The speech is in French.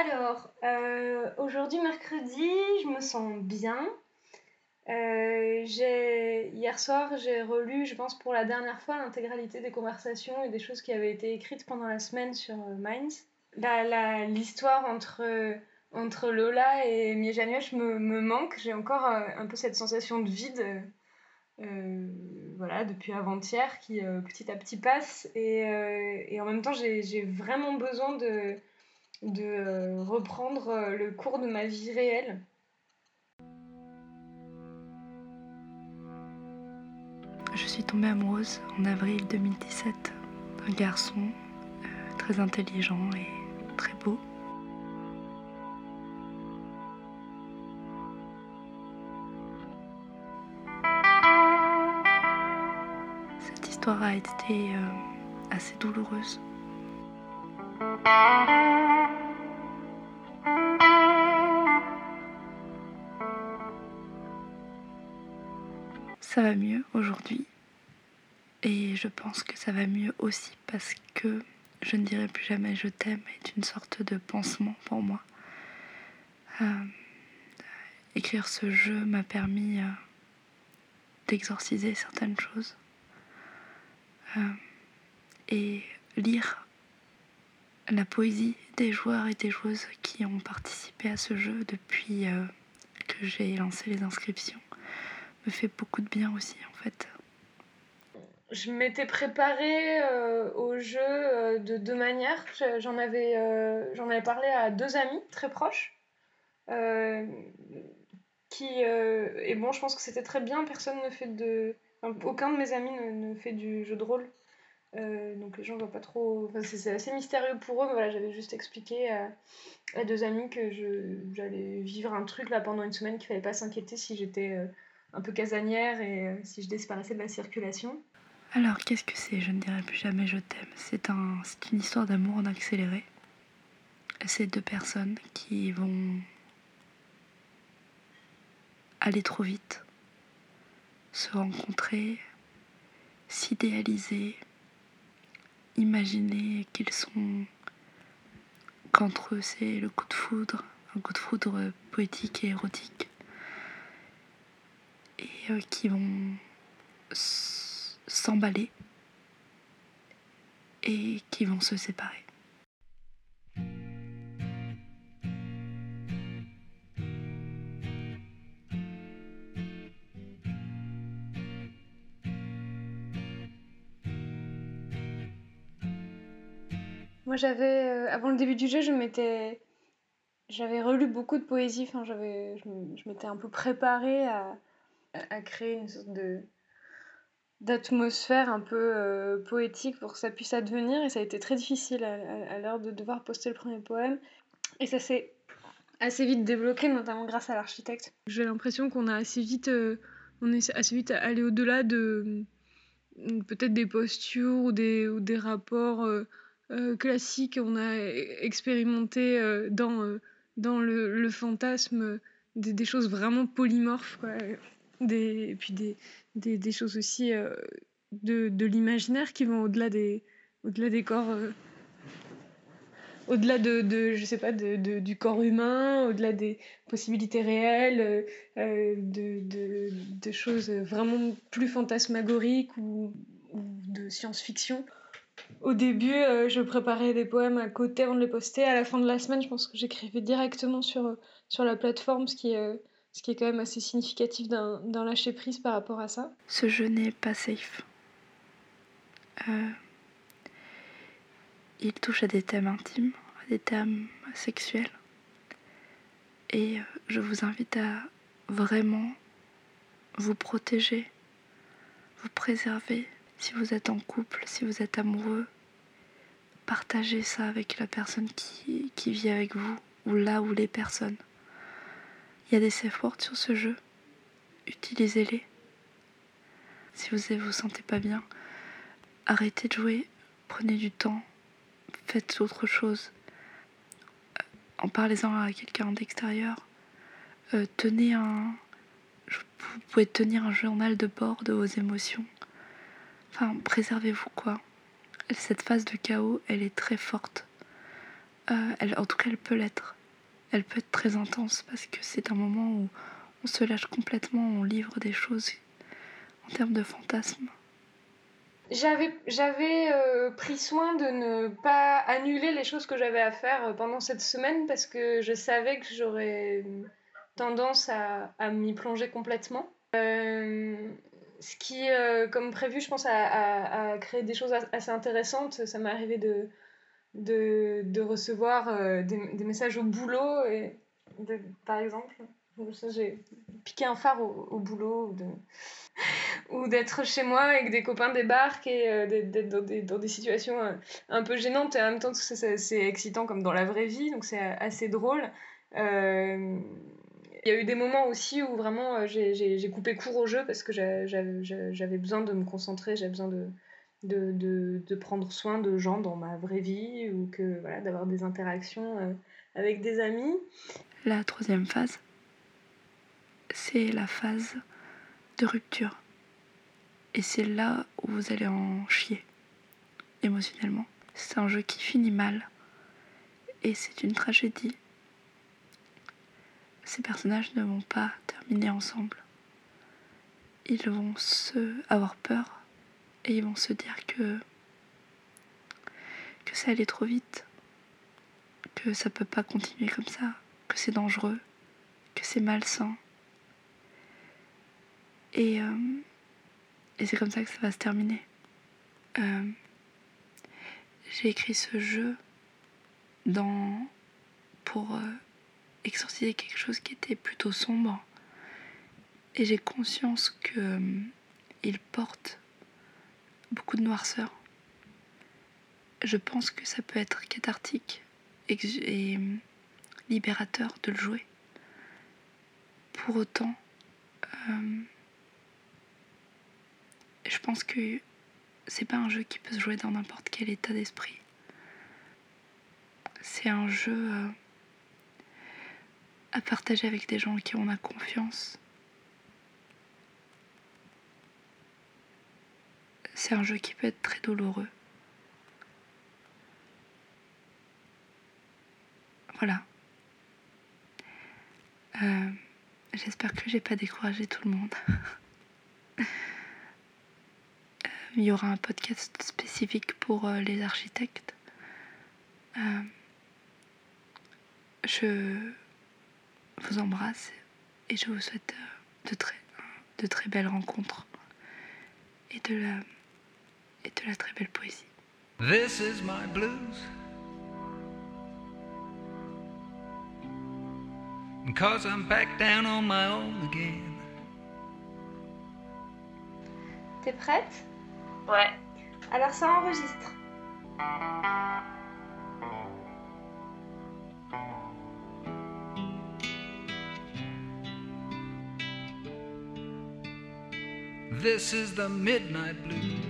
Alors, euh, aujourd'hui mercredi, je me sens bien. Euh, hier soir, j'ai relu, je pense pour la dernière fois, l'intégralité des conversations et des choses qui avaient été écrites pendant la semaine sur euh, Minds. L'histoire entre, entre Lola et Miejanoche me, me manque. J'ai encore un peu cette sensation de vide voilà, depuis avant-hier qui petit à petit passe. Et, et en même temps, j'ai vraiment besoin de de euh, reprendre euh, le cours de ma vie réelle. Je suis tombée amoureuse en avril 2017 d'un garçon euh, très intelligent et très beau. Cette histoire a été assez douloureuse. Ça va mieux aujourd'hui. Et je pense que ça va mieux aussi parce que je ne dirai plus jamais je t'aime est une sorte de pansement pour moi. Euh, écrire ce jeu m'a permis euh, d'exorciser certaines choses. Euh, et lire la poésie des joueurs et des joueuses qui ont participé à ce jeu depuis que j'ai lancé les inscriptions me fait beaucoup de bien aussi en fait. Je m'étais préparée euh, au jeu euh, de deux manières. J'en avais, j'en avais parlé à deux amis très proches. qui, et bon, je pense que c'était très bien. Personne ne fait de. aucun de mes amis ne fait du jeu de rôle. Euh, donc les gens voient pas trop. c'est assez mystérieux pour eux, mais voilà, j'avais juste expliqué à, deux amis que j'allais vivre un truc là pendant une semaine, qu'il fallait pas s'inquiéter si j'étais euh, un peu casanière et euh, si je disparaissais de la circulation. Alors qu'est-ce que c'est? Je ne dirai plus jamais je t'aime. C'est un, une histoire d'amour en accéléré. C'est deux personnes qui vont aller trop vite, se rencontrer, s'idéaliser, imaginer qu'ils sont qu'entre eux c'est le coup de foudre, un coup de foudre poétique et érotique, et euh, qui vont s'emballer et qui vont se séparer. Moi, j'avais, euh, avant le début du jeu, je m'étais, j'avais relu beaucoup de poésie. Enfin, j'avais, je m'étais un peu préparée à, à créer une sorte de d'atmosphère un peu euh, poétique pour que ça puisse advenir. Et ça a été très difficile à, l'heure de devoir poster le premier poème. Et ça s'est assez vite débloqué, notamment grâce à l'architecte. J'ai l'impression qu'on a assez vite, euh, on est assez vite allé au-delà de peut-être des postures ou des, ou des rapports. Euh, classique, on a expérimenté dans, dans le, fantasme des, choses vraiment polymorphes, Des, et puis des, des, choses aussi de, de l'imaginaire qui vont au-delà des, au-delà des corps au-delà de, de, je sais pas de, du corps humain au-delà des possibilités réelles de, de, de, choses vraiment plus fantasmagoriques ou de science-fiction au début, euh, je préparais des poèmes à côté avant de les poster. À la fin de la semaine, je pense que j'écrivais directement sur, euh, sur la plateforme, ce qui, euh, ce qui est quand même assez significatif d'un lâcher prise par rapport à ça. Ce jeu n'est pas safe. il touche à des thèmes intimes, à des thèmes sexuels. Et je vous invite à vraiment vous protéger, vous préserver si vous êtes en couple, si vous êtes amoureux, partagez ça avec la personne qui, vit avec vous, ou là où les personnes. Il y a des safe words sur ce jeu. Utilisez-les. Si vous ne vous sentez pas bien, arrêtez de jouer, prenez du temps, faites autre chose. Euh, en parlez-en à quelqu'un d'extérieur. Euh, tenez un. Vous pouvez tenir un journal de bord de vos émotions. Enfin, préservez-vous quoi. Cette phase de chaos, elle est très forte. Euh, en tout cas, elle peut l'être. Elle peut être très intense parce que c'est un moment où on se lâche complètement, on livre des choses en termes de fantasmes. J'avais, j'avais euh, pris soin de ne pas annuler les choses que j'avais à faire pendant cette semaine parce que je savais que j'aurais tendance à, à m'y plonger complètement. Euh, ce qui, euh, comme prévu, je pense, a, a, créé des choses assez intéressantes. Ça m'est arrivé de, de, de recevoir euh, des, des, messages au boulot, et par exemple. J'ai piqué un phare au, boulot, ou d'être chez moi avec des copains débarquent et d'être dans des, dans des, situations un peu gênantes et en même temps c'est excitant comme dans la vraie vie, donc c'est assez drôle. Euh, il y a eu des moments aussi où vraiment euh, j'ai coupé court au jeu parce que j'avais besoin de me concentrer, j'avais besoin de, de, prendre soin de gens dans ma vraie vie ou que voilà, d'avoir des interactions euh, avec des amis. La troisième phase, c'est la phase de rupture. Et c'est là où vous allez en chier émotionnellement. C'est un jeu qui finit mal et c'est une tragédie ces personnages ne vont pas terminer ensemble. Ils vont se avoir peur et ils vont se dire que que ça allait trop vite, que ça peut pas continuer comme ça, que c'est dangereux, que c'est malsain. Et, euh, et c'est comme ça que ça va se terminer. Euh, j'ai écrit ce jeu dans pour euh, exorciser quelque chose qui était plutôt sombre. Et j'ai conscience que il porte de noirceur. Je pense que ça peut être cathartique et, euh, libérateur de le jouer. Pour autant, euh, je pense que c'est pas un jeu qui peut se jouer dans n'importe quel état d'esprit. C'est un jeu à partager avec des gens en qui on a confiance. C'est un jeu qui peut être très douloureux. Voilà. Euh, j'espère que j'ai pas découragé tout le monde. Euh, il y aura un podcast spécifique pour euh, les architectes. je vous embrasse et je vous souhaite de très, de très belles rencontres et de la, et de la très belle poésie. This is my blues. Cause I'm back down on my own again. T'es prête? Ouais. Alors ça enregistre. This is the midnight blues.